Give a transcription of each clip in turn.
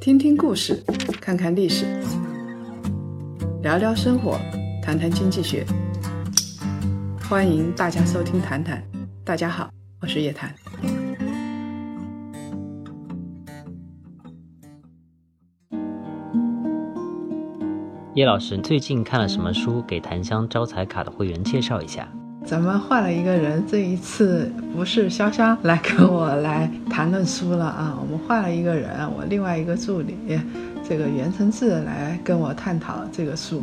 听听故事，看看历史，聊聊生活，谈谈经济学。欢迎大家收听《谈谈》，大家好，我是叶檀。叶老师最近看了什么书？给檀香招财卡的会员介绍一下。咱们换了一个人，这一次不是潇潇来跟我来谈论书了啊，我们换了一个人，我另外一个助理，这个袁承志来跟我探讨这个书。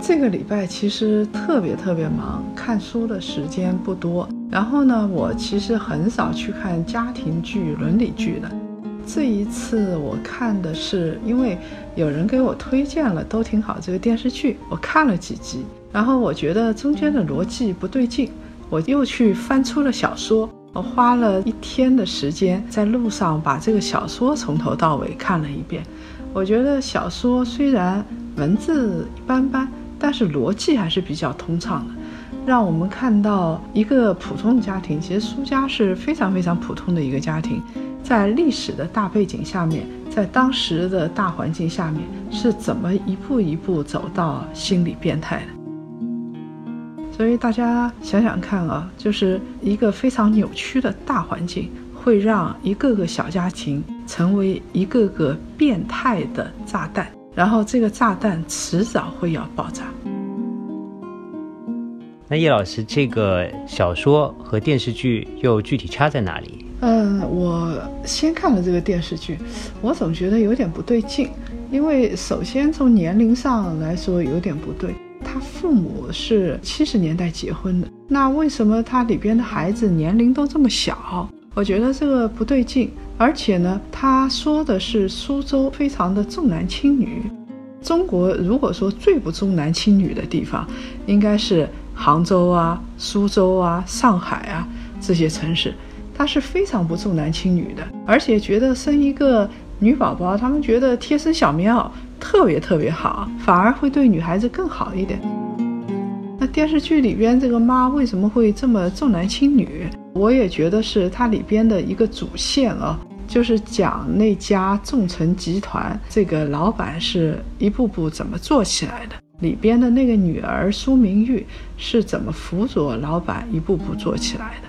这个礼拜其实特别特别忙，看书的时间不多。然后呢，我其实很少去看家庭剧、伦理剧的。这一次我看的是，因为有人给我推荐了，都挺好这个电视剧，我看了几集。然后我觉得中间的逻辑不对劲，我又去翻出了小说，我花了一天的时间在路上把这个小说从头到尾看了一遍。我觉得小说虽然文字一般般，但是逻辑还是比较通畅的，让我们看到一个普通的家庭，其实苏家是非常非常普通的一个家庭，在历史的大背景下面，在当时的大环境下面，是怎么一步一步走到心理变态的。所以大家想想看啊，就是一个非常扭曲的大环境，会让一个个小家庭成为一个个变态的炸弹，然后这个炸弹迟早会要爆炸。那叶老师，这个小说和电视剧又具体差在哪里？嗯，我先看了这个电视剧，我总觉得有点不对劲，因为首先从年龄上来说有点不对。他父母是七十年代结婚的，那为什么他里边的孩子年龄都这么小？我觉得这个不对劲。而且呢，他说的是苏州非常的重男轻女。中国如果说最不重男轻女的地方，应该是杭州啊、苏州啊、上海啊这些城市，他是非常不重男轻女的，而且觉得生一个女宝宝，他们觉得贴身小棉袄。特别特别好，反而会对女孩子更好一点。那电视剧里边这个妈为什么会这么重男轻女？我也觉得是它里边的一个主线啊，就是讲那家众诚集团这个老板是一步步怎么做起来的，里边的那个女儿苏明玉是怎么辅佐老板一步步做起来的。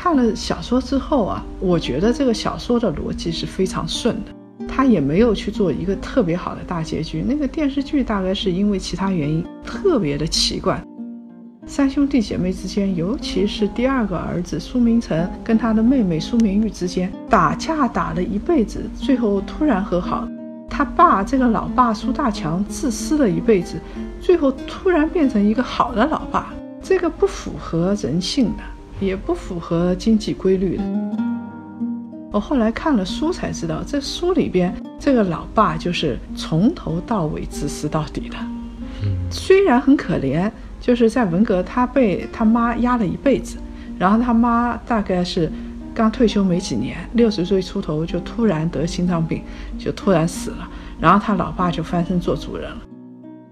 看了小说之后啊，我觉得这个小说的逻辑是非常顺的。他也没有去做一个特别好的大结局。那个电视剧大概是因为其他原因特别的奇怪。三兄弟姐妹之间，尤其是第二个儿子苏明成跟他的妹妹苏明玉之间打架打了一辈子，最后突然和好。他爸这个老爸苏大强自私了一辈子，最后突然变成一个好的老爸，这个不符合人性的，也不符合经济规律的。我后来看了书才知道，这书里边这个老爸就是从头到尾自私到底的。嗯，虽然很可怜，就是在文革他被他妈压了一辈子，然后他妈大概是刚退休没几年，六十岁出头就突然得心脏病，就突然死了，然后他老爸就翻身做主人了。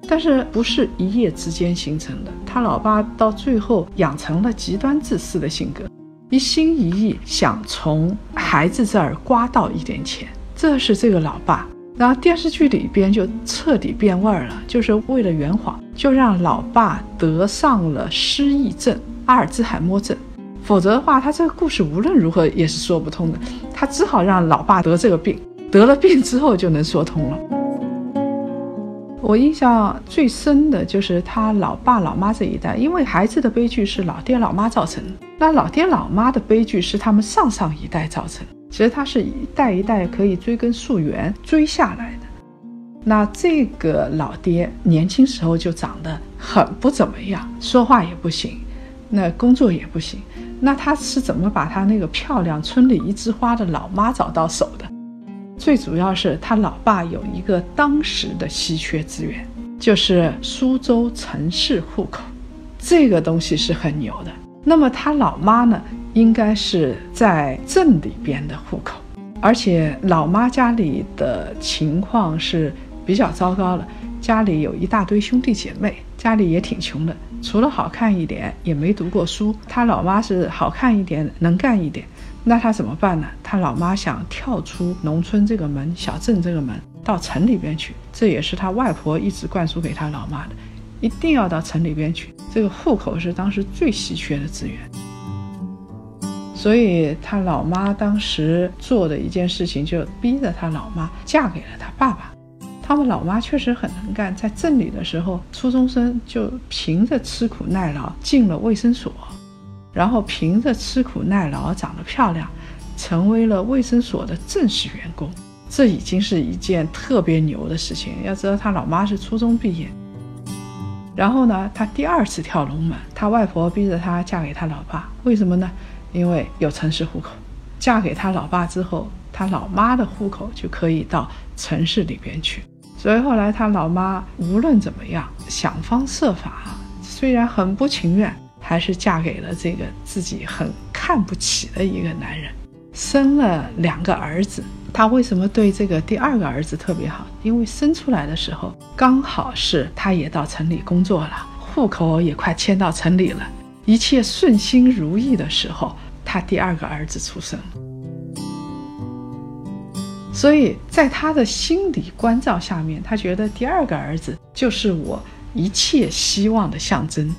但是不是一夜之间形成的，他老爸到最后养成了极端自私的性格。一心一意想从孩子这儿刮到一点钱，这是这个老爸。然后电视剧里边就彻底变味儿了，就是为了圆谎，就让老爸得上了失忆症、阿尔兹海默症。否则的话，他这个故事无论如何也是说不通的。他只好让老爸得这个病，得了病之后就能说通了。我印象最深的就是他老爸老妈这一代，因为孩子的悲剧是老爹老妈造成，那老爹老妈的悲剧是他们上上一代造成。其实他是一代一代可以追根溯源追下来的。那这个老爹年轻时候就长得很不怎么样，说话也不行，那工作也不行。那他是怎么把他那个漂亮村里一枝花的老妈找到手的？最主要是他老爸有一个当时的稀缺资源，就是苏州城市户口，这个东西是很牛的。那么他老妈呢，应该是在镇里边的户口，而且老妈家里的情况是比较糟糕了，家里有一大堆兄弟姐妹，家里也挺穷的，除了好看一点，也没读过书。他老妈是好看一点，能干一点。那他怎么办呢？他老妈想跳出农村这个门、小镇这个门，到城里边去。这也是他外婆一直灌输给他老妈的，一定要到城里边去。这个户口是当时最稀缺的资源。所以他老妈当时做的一件事情，就逼着他老妈嫁给了他爸爸。他们老妈确实很能干，在镇里的时候，初中生就凭着吃苦耐劳进了卫生所，然后凭着吃苦耐劳长得漂亮，成为了卫生所的正式员工。这已经是一件特别牛的事情。要知道，他老妈是初中毕业。然后呢，他第二次跳龙门，他外婆逼着他嫁给他老爸，为什么呢？因为有城市户口。嫁给他老爸之后，他老妈的户口就可以到城市里边去。所以后来他老妈无论怎么样想方设法，虽然很不情愿，还是嫁给了这个自己很看不起的一个男人，生了两个儿子。他为什么对这个第二个儿子特别好？因为生出来的时候刚好是他也到城里工作了，户口也快迁到城里了，一切顺心如意的时候，他第二个儿子出生。所以在他的心理关照下面，他觉得第二个儿子就是我一切希望的象征。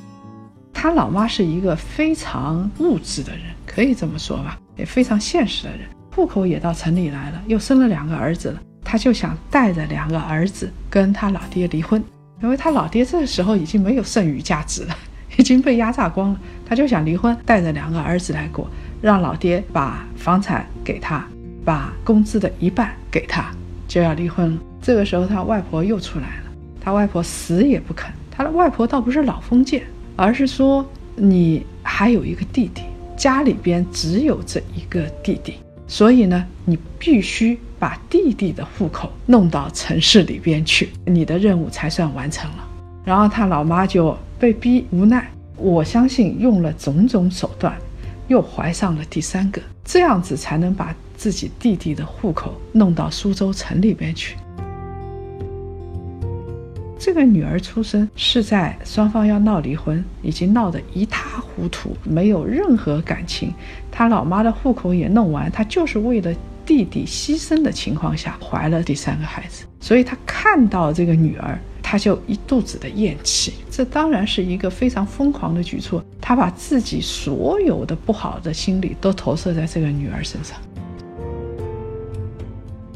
他老妈是一个非常物质的人，可以这么说吧，也非常现实的人。户口也到城里来了，又生了两个儿子了，他就想带着两个儿子跟他老爹离婚，因为他老爹这时候已经没有剩余价值了，已经被压榨光了，他就想离婚，带着两个儿子来过，让老爹把房产给他。把工资的一半给他，就要离婚了。这个时候，他外婆又出来了。他外婆死也不肯。他的外婆倒不是老封建，而是说你还有一个弟弟，家里边只有这一个弟弟，所以呢，你必须把弟弟的户口弄到城市里边去，你的任务才算完成了。然后他老妈就被逼无奈，我相信用了种种手段，又怀上了第三个，这样子才能把。自己弟弟的户口弄到苏州城里边去。这个女儿出生是在双方要闹离婚，已经闹得一塌糊涂，没有任何感情。他老妈的户口也弄完，他就是为了弟弟牺牲的情况下怀了第三个孩子。所以他看到这个女儿，他就一肚子的怨气。这当然是一个非常疯狂的举措，他把自己所有的不好的心理都投射在这个女儿身上。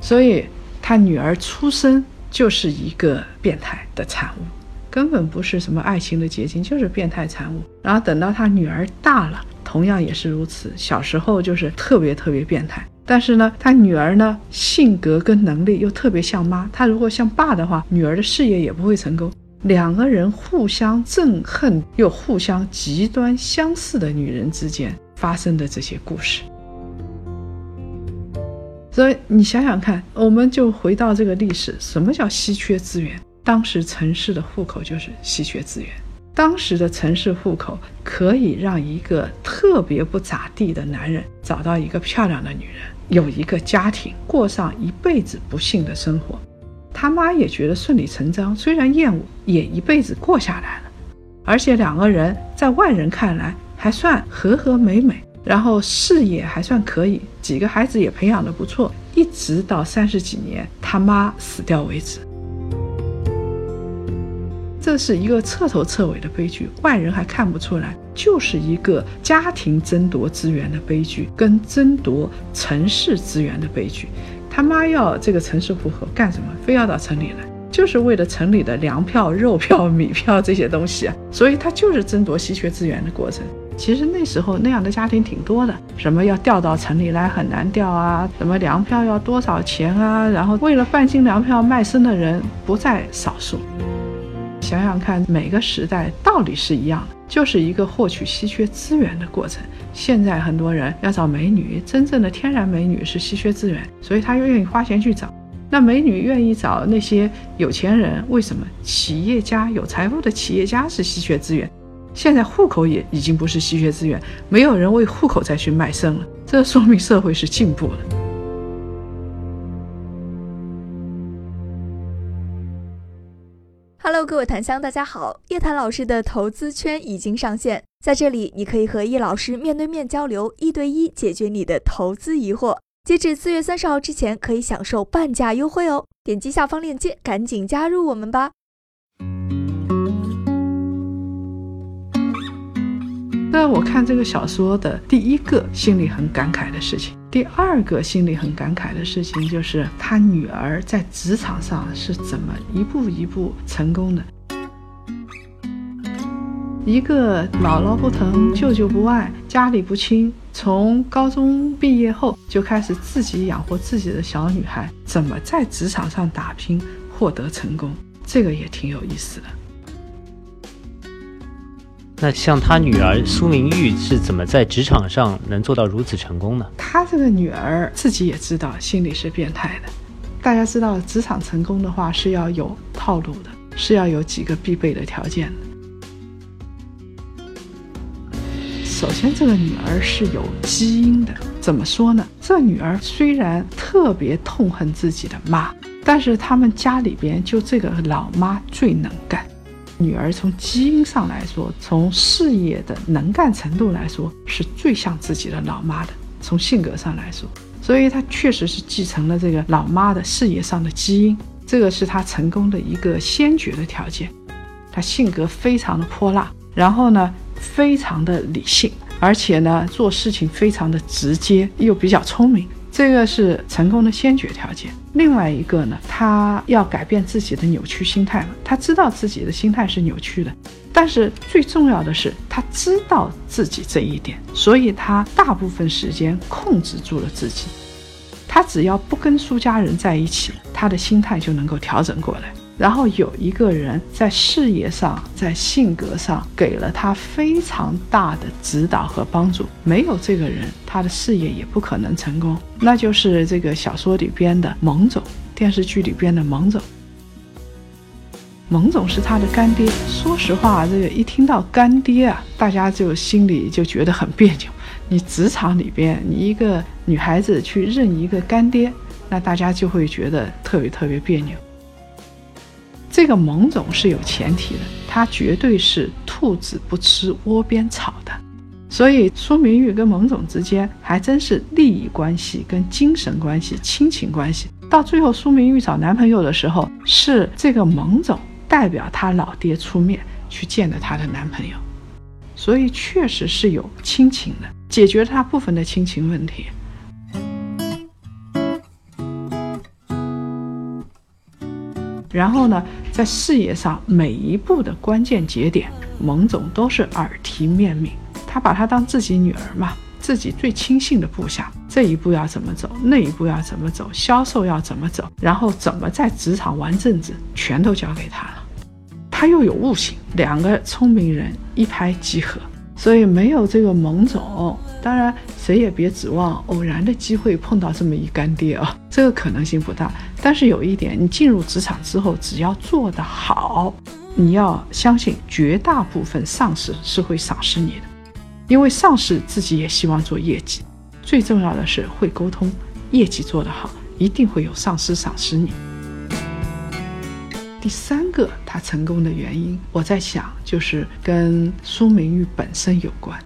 所以，他女儿出生就是一个变态的产物，根本不是什么爱情的结晶，就是变态产物。然后等到他女儿大了，同样也是如此。小时候就是特别特别变态，但是呢，他女儿呢性格跟能力又特别像妈。他如果像爸的话，女儿的事业也不会成功。两个人互相憎恨又互相极端相似的女人之间发生的这些故事。所以你想想看，我们就回到这个历史，什么叫稀缺资源？当时城市的户口就是稀缺资源。当时的城市户口可以让一个特别不咋地的男人找到一个漂亮的女人，有一个家庭，过上一辈子不幸的生活。他妈也觉得顺理成章，虽然厌恶，也一辈子过下来了。而且两个人在外人看来还算和和美美。然后事业还算可以，几个孩子也培养的不错，一直到三十几年他妈死掉为止。这是一个彻头彻尾的悲剧，外人还看不出来，就是一个家庭争夺资源的悲剧，跟争夺城市资源的悲剧。他妈要这个城市户口干什么？非要到城里来，就是为了城里的粮票、肉票、米票这些东西啊，所以他就是争夺稀缺资源的过程。其实那时候那样的家庭挺多的，什么要调到城里来很难调啊，什么粮票要多少钱啊，然后为了半斤粮票卖身的人不在少数。想想看，每个时代道理是一样的，就是一个获取稀缺资源的过程。现在很多人要找美女，真正的天然美女是稀缺资源，所以他又愿意花钱去找。那美女愿意找那些有钱人，为什么？企业家有财富的企业家是稀缺资源。现在户口也已经不是稀缺资源，没有人为户口再去卖身了，这说明社会是进步了。Hello，各位檀香，大家好，叶檀老师的投资圈已经上线。在这里，你可以和叶老师面对面交流，一对一解决你的投资疑惑。截止四月三十号之前，可以享受半价优惠哦！点击下方链接，赶紧加入我们吧。那我看这个小说的第一个心里很感慨的事情，第二个心里很感慨的事情，就是他女儿在职场上是怎么一步一步成功的。一个姥姥不疼，舅舅不爱，家里不亲，从高中毕业后就开始自己养活自己的小女孩，怎么在职场上打拼获得成功？这个也挺有意思的。那像他女儿苏明玉是怎么在职场上能做到如此成功呢？他这个女儿自己也知道，心里是变态的。大家知道，职场成功的话是要有套路的，是要有几个必备的条件的。首先，这个女儿是有基因的。怎么说呢？这女儿虽然特别痛恨自己的妈，但是他们家里边就这个老妈最能干。女儿从基因上来说，从事业的能干程度来说，是最像自己的老妈的。从性格上来说，所以她确实是继承了这个老妈的事业上的基因，这个是她成功的一个先决的条件。她性格非常的泼辣，然后呢？非常的理性，而且呢，做事情非常的直接，又比较聪明，这个是成功的先决条件。另外一个呢，他要改变自己的扭曲心态嘛，他知道自己的心态是扭曲的，但是最重要的是他知道自己这一点，所以他大部分时间控制住了自己。他只要不跟苏家人在一起，他的心态就能够调整过来。然后有一个人在事业上、在性格上给了他非常大的指导和帮助，没有这个人，他的事业也不可能成功。那就是这个小说里边的蒙总，电视剧里边的蒙总。蒙总是他的干爹。说实话，这个一听到干爹啊，大家就心里就觉得很别扭。你职场里边，你一个女孩子去认一个干爹，那大家就会觉得特别特别别扭。这个蒙总是有前提的，他绝对是兔子不吃窝边草的，所以苏明玉跟蒙总之间还真是利益关系、跟精神关系、亲情关系。到最后，苏明玉找男朋友的时候，是这个蒙总代表他老爹出面去见的他的男朋友，所以确实是有亲情的，解决了他部分的亲情问题。然后呢，在事业上每一步的关键节点，蒙总都是耳提面命。他把她当自己女儿嘛，自己最亲信的部下。这一步要怎么走，那一步要怎么走，销售要怎么走，然后怎么在职场玩政治，全都交给他了。他又有悟性，两个聪明人一拍即合。所以没有这个蒙总，当然谁也别指望偶然的机会碰到这么一干爹啊，这个可能性不大。但是有一点，你进入职场之后，只要做得好，你要相信绝大部分上司是会赏识你的，因为上司自己也希望做业绩。最重要的是会沟通，业绩做得好，一定会有上司赏识你。第三个他成功的原因，我在想就是跟苏明玉本身有关。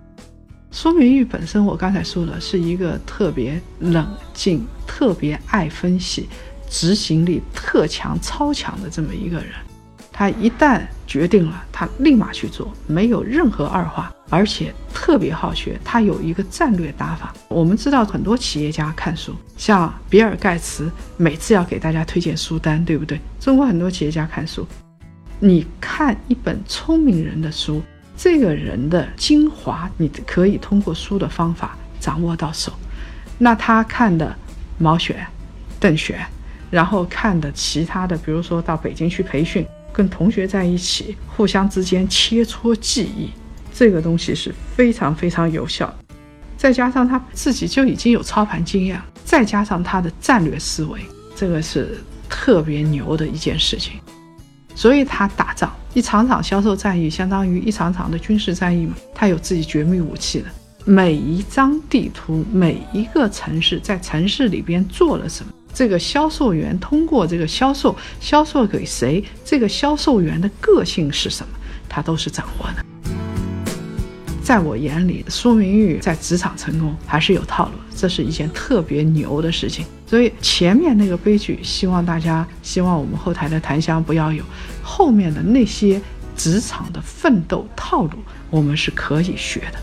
苏明玉本身，我刚才说了，是一个特别冷静、特别爱分析、执行力特强、超强的这么一个人。他一旦决定了，他立马去做，没有任何二话，而且特别好学。他有一个战略打法。我们知道很多企业家看书，像比尔盖茨，每次要给大家推荐书单，对不对？中国很多企业家看书，你看一本聪明人的书，这个人的精华，你可以通过书的方法掌握到手。那他看的毛选、邓选，然后看的其他的，比如说到北京去培训。跟同学在一起，互相之间切磋技艺，这个东西是非常非常有效。再加上他自己就已经有操盘经验，再加上他的战略思维，这个是特别牛的一件事情。所以他打仗一场场销售战役，相当于一场场的军事战役嘛。他有自己绝密武器的，每一张地图，每一个城市，在城市里边做了什么。这个销售员通过这个销售，销售给谁？这个销售员的个性是什么？他都是掌握的。在我眼里，苏明玉在职场成功还是有套路，这是一件特别牛的事情。所以前面那个悲剧，希望大家，希望我们后台的檀香不要有，后面的那些职场的奋斗套路，我们是可以学的。